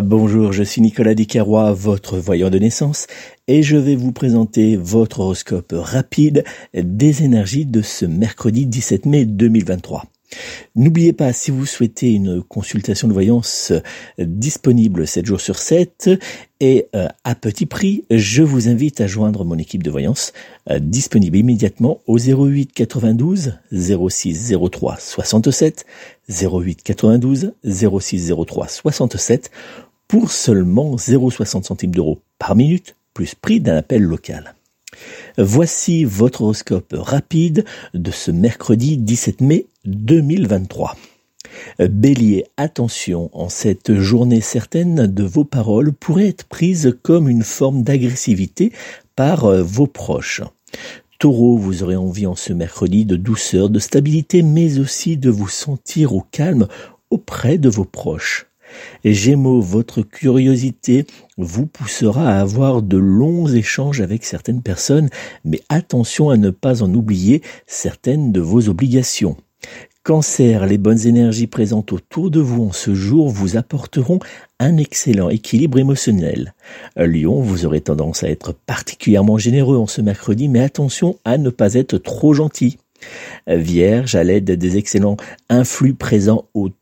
Bonjour, je suis Nicolas Descarrois, votre voyant de naissance, et je vais vous présenter votre horoscope rapide des énergies de ce mercredi 17 mai 2023. N'oubliez pas, si vous souhaitez une consultation de voyance euh, disponible 7 jours sur 7 et euh, à petit prix, je vous invite à joindre mon équipe de voyance euh, disponible immédiatement au 08 92 06 03 67 08 92 06 03 67 pour seulement 0,60 centimes d'euros par minute plus prix d'un appel local. Voici votre horoscope rapide de ce mercredi 17 mai 2023. Bélier, attention, en cette journée certaine de vos paroles pourraient être prises comme une forme d'agressivité par euh, vos proches. Taureau, vous aurez envie en ce mercredi de douceur, de stabilité, mais aussi de vous sentir au calme auprès de vos proches. Gémeaux, votre curiosité vous poussera à avoir de longs échanges avec certaines personnes, mais attention à ne pas en oublier certaines de vos obligations. Cancer, les bonnes énergies présentes autour de vous en ce jour vous apporteront un excellent équilibre émotionnel. Lion, vous aurez tendance à être particulièrement généreux en ce mercredi, mais attention à ne pas être trop gentil. Vierge, à l'aide des excellents influx présents autour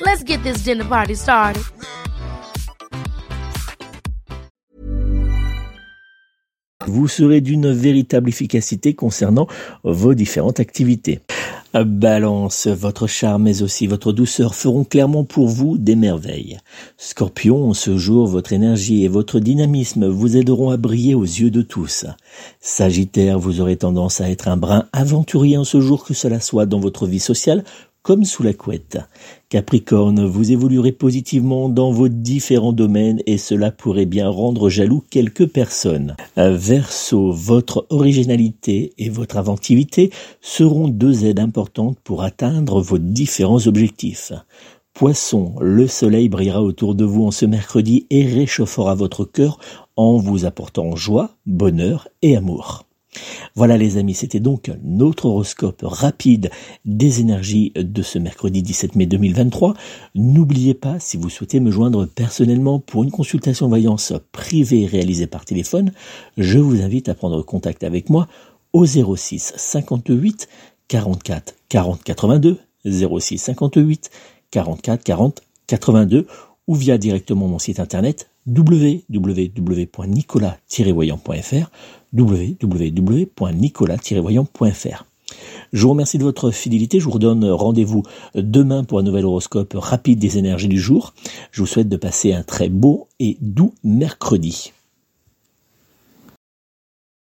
Let's get this dinner party started. Vous serez d'une véritable efficacité concernant vos différentes activités. Balance, votre charme mais aussi votre douceur feront clairement pour vous des merveilles. Scorpion, ce jour, votre énergie et votre dynamisme vous aideront à briller aux yeux de tous. Sagittaire, vous aurez tendance à être un brin aventurier en ce jour que cela soit dans votre vie sociale comme sous la couette. Capricorne, vous évoluerez positivement dans vos différents domaines et cela pourrait bien rendre jaloux quelques personnes. Verseau, votre originalité et votre inventivité seront deux aides importantes pour atteindre vos différents objectifs. Poisson, le soleil brillera autour de vous en ce mercredi et réchauffera votre cœur en vous apportant joie, bonheur et amour. Voilà les amis, c'était donc notre horoscope rapide des énergies de ce mercredi 17 mai 2023. N'oubliez pas, si vous souhaitez me joindre personnellement pour une consultation voyance privée réalisée par téléphone, je vous invite à prendre contact avec moi au 06 58 44 40 82 06 58 44 40 82 ou via directement mon site internet www.nicolas-voyant.fr www.nicolas-voyant.fr Je vous remercie de votre fidélité. Je vous redonne rendez-vous demain pour un nouvel horoscope rapide des énergies du jour. Je vous souhaite de passer un très beau et doux mercredi.